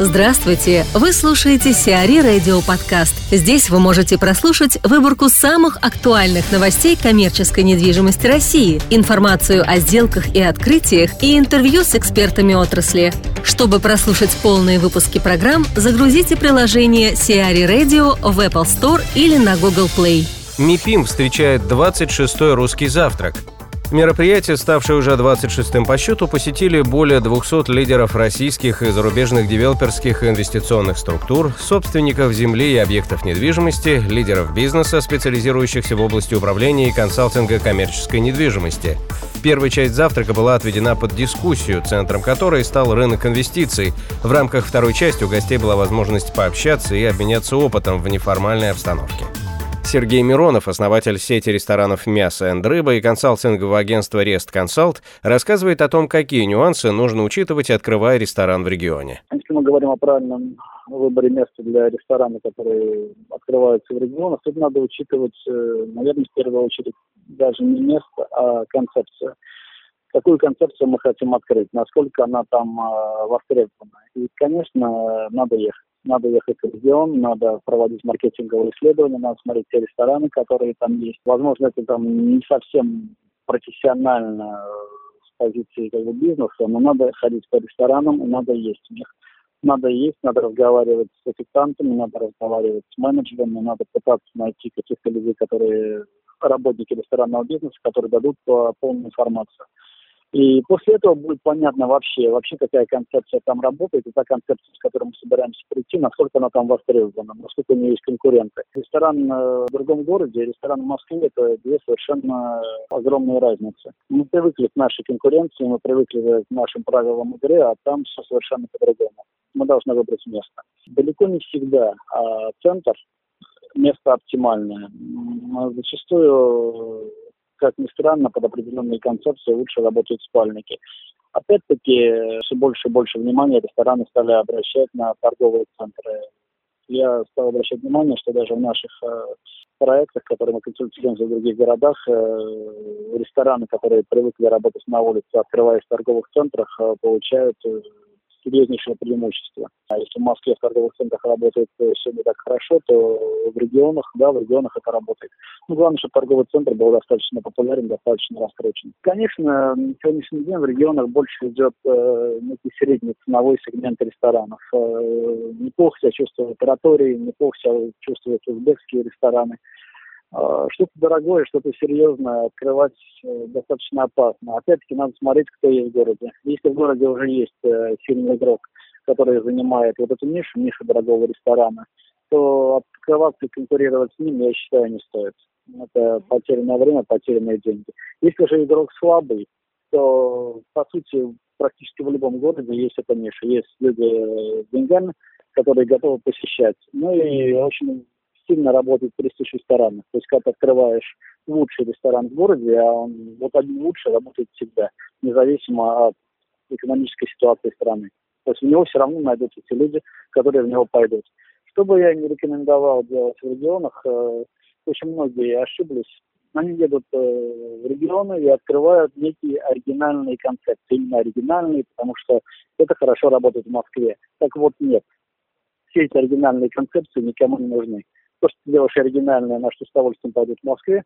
Здравствуйте! Вы слушаете Сиари Радио Подкаст. Здесь вы можете прослушать выборку самых актуальных новостей коммерческой недвижимости России, информацию о сделках и открытиях и интервью с экспертами отрасли. Чтобы прослушать полные выпуски программ, загрузите приложение Сиари Radio в Apple Store или на Google Play. МИПИМ встречает 26-й русский завтрак – Мероприятие, ставшее уже 26-м по счету, посетили более 200 лидеров российских и зарубежных девелоперских и инвестиционных структур, собственников земли и объектов недвижимости, лидеров бизнеса, специализирующихся в области управления и консалтинга коммерческой недвижимости. Первая часть завтрака была отведена под дискуссию, центром которой стал рынок инвестиций. В рамках второй части у гостей была возможность пообщаться и обменяться опытом в неформальной обстановке. Сергей Миронов, основатель сети ресторанов «Мясо и рыба» и консалтингового агентства «Рест Консалт», рассказывает о том, какие нюансы нужно учитывать, открывая ресторан в регионе. Если мы говорим о правильном выборе места для ресторана, которые открываются в регионах, тут надо учитывать, э, наверное, в первую очередь даже не место, а концепцию какую концепцию мы хотим открыть, насколько она там э, востребована. И, конечно, надо ехать надо ехать в регион, надо проводить маркетинговые исследования, надо смотреть те рестораны, которые там есть. Возможно, это там не совсем профессионально э, с позиции как бы, бизнеса, но надо ходить по ресторанам и надо есть у них. Надо есть, надо разговаривать с официантами, надо разговаривать с менеджерами, надо пытаться найти каких-то людей, которые работники ресторанного бизнеса, которые дадут полную информацию. И после этого будет понятно вообще, вообще какая концепция там работает, и та концепция, с которой мы собираемся прийти, насколько она там востребована, насколько у нее есть конкуренты. Ресторан э, в другом городе ресторан в Москве – это две совершенно огромные разницы. Мы привыкли к нашей конкуренции, мы привыкли к нашим правилам игры, а там все совершенно по-другому. Мы должны выбрать место. Далеко не всегда а центр место оптимальное. Зачастую как ни странно, под определенные концепции лучше работают спальники. Опять-таки, все больше и больше внимания рестораны стали обращать на торговые центры. Я стал обращать внимание, что даже в наших э, проектах, которые мы консультируем в других городах, э, рестораны, которые привыкли работать на улице, открываясь в торговых центрах, э, получают э, серьезнейшее преимущество. А если в Москве в торговых центрах работает все не так хорошо, то в регионах, да, в регионах это работает. Ну, главное, чтобы торговый центр был достаточно популярен, достаточно раскручен. Конечно, на сегодняшний день в регионах больше идет э, некий средний ценовой сегмент ресторанов. Э, неплохо себя чувствуют оратории, неплохо себя чувствуют узбекские рестораны. А, что-то дорогое, что-то серьезное открывать э, достаточно опасно. Опять-таки надо смотреть, кто есть в городе. Если в городе уже есть э, сильный игрок, который занимает вот эту нишу, нишу дорогого ресторана, то открываться и конкурировать с ним, я считаю, не стоит. Это потерянное время, потерянные деньги. Если же игрок слабый, то, по сути, практически в любом городе есть эта ниша. Есть люди с деньгами, которые готовы посещать. Ну и очень сильно работает престиж ресторана. То есть, когда ты открываешь лучший ресторан в городе, а он вот один лучший работает всегда, независимо от экономической ситуации страны. То есть у него все равно найдутся те люди, которые в него пойдут. Что бы я не рекомендовал делать в регионах, э, очень многие ошиблись. Они едут э, в регионы и открывают некие оригинальные концепции. Именно оригинальные, потому что это хорошо работает в Москве. Так вот нет. Все эти оригинальные концепции никому не нужны то, что ты делаешь оригинальное, на что с удовольствием пойдут в Москве,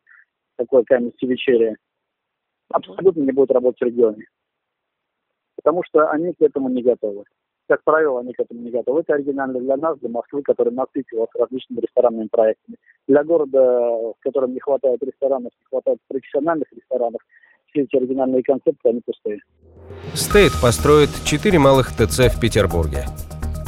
такое какая-нибудь вечерия, абсолютно не будет работать в регионе. Потому что они к этому не готовы. Как правило, они к этому не готовы. Это оригинально для нас, для Москвы, который насытилась различными ресторанными проектами. Для города, в котором не хватает ресторанов, не хватает профессиональных ресторанов, все эти оригинальные концепты, они пустые. Стейт построит четыре малых ТЦ в Петербурге.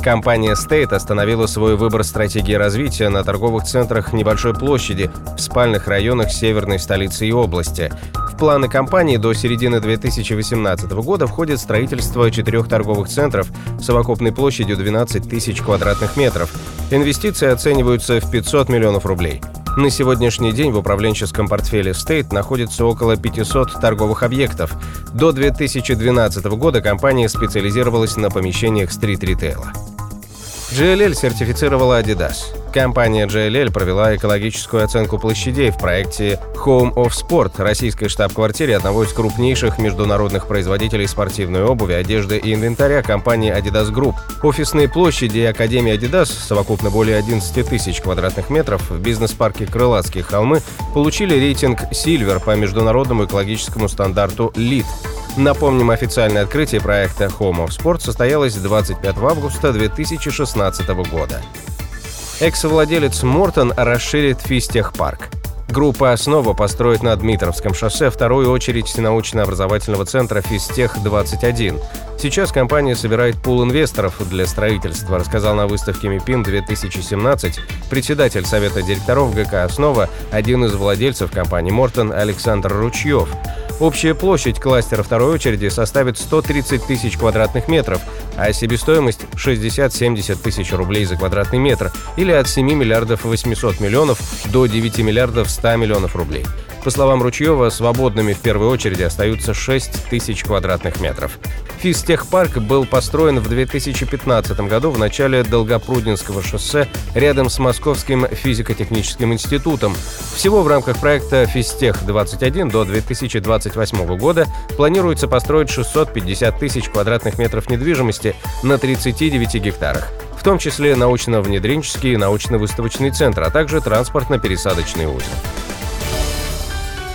Компания State остановила свой выбор стратегии развития на торговых центрах небольшой площади в спальных районах северной столицы и области. В планы компании до середины 2018 года входит строительство четырех торговых центров совокупной площадью 12 тысяч квадратных метров. Инвестиции оцениваются в 500 миллионов рублей. На сегодняшний день в управленческом портфеле State находится около 500 торговых объектов. До 2012 года компания специализировалась на помещениях стрит-ритейла. JLL сертифицировала Adidas. Компания JLL провела экологическую оценку площадей в проекте Home of Sport, российской штаб-квартире одного из крупнейших международных производителей спортивной обуви, одежды и инвентаря компании Adidas Group. Офисные площади Академии Adidas, совокупно более 11 тысяч квадратных метров, в бизнес-парке Крылатские холмы получили рейтинг Silver по международному экологическому стандарту LEED. Напомним, официальное открытие проекта Home of Sport состоялось 25 августа 2016 года. Экс-владелец Мортон расширит физтехпарк. Группа «Основа» построит на Дмитровском шоссе вторую очередь научно-образовательного центра «Физтех-21». Сейчас компания собирает пул инвесторов для строительства, рассказал на выставке МИПИМ-2017 председатель Совета директоров ГК «Основа», один из владельцев компании «Мортон» Александр Ручьев. Общая площадь кластера второй очереди составит 130 тысяч квадратных метров, а себестоимость 60-70 тысяч рублей за квадратный метр или от 7 миллиардов 800 миллионов до 9 миллиардов 100 миллионов рублей. По словам Ручьева, свободными в первой очереди остаются 6 тысяч квадратных метров. Физтехпарк был построен в 2015 году в начале Долгопрудненского шоссе рядом с Московским физико-техническим институтом. Всего в рамках проекта «Физтех-21» до 2028 года планируется построить 650 тысяч квадратных метров недвижимости на 39 гектарах в том числе научно-внедренческий и научно-выставочный центр, а также транспортно-пересадочный узел.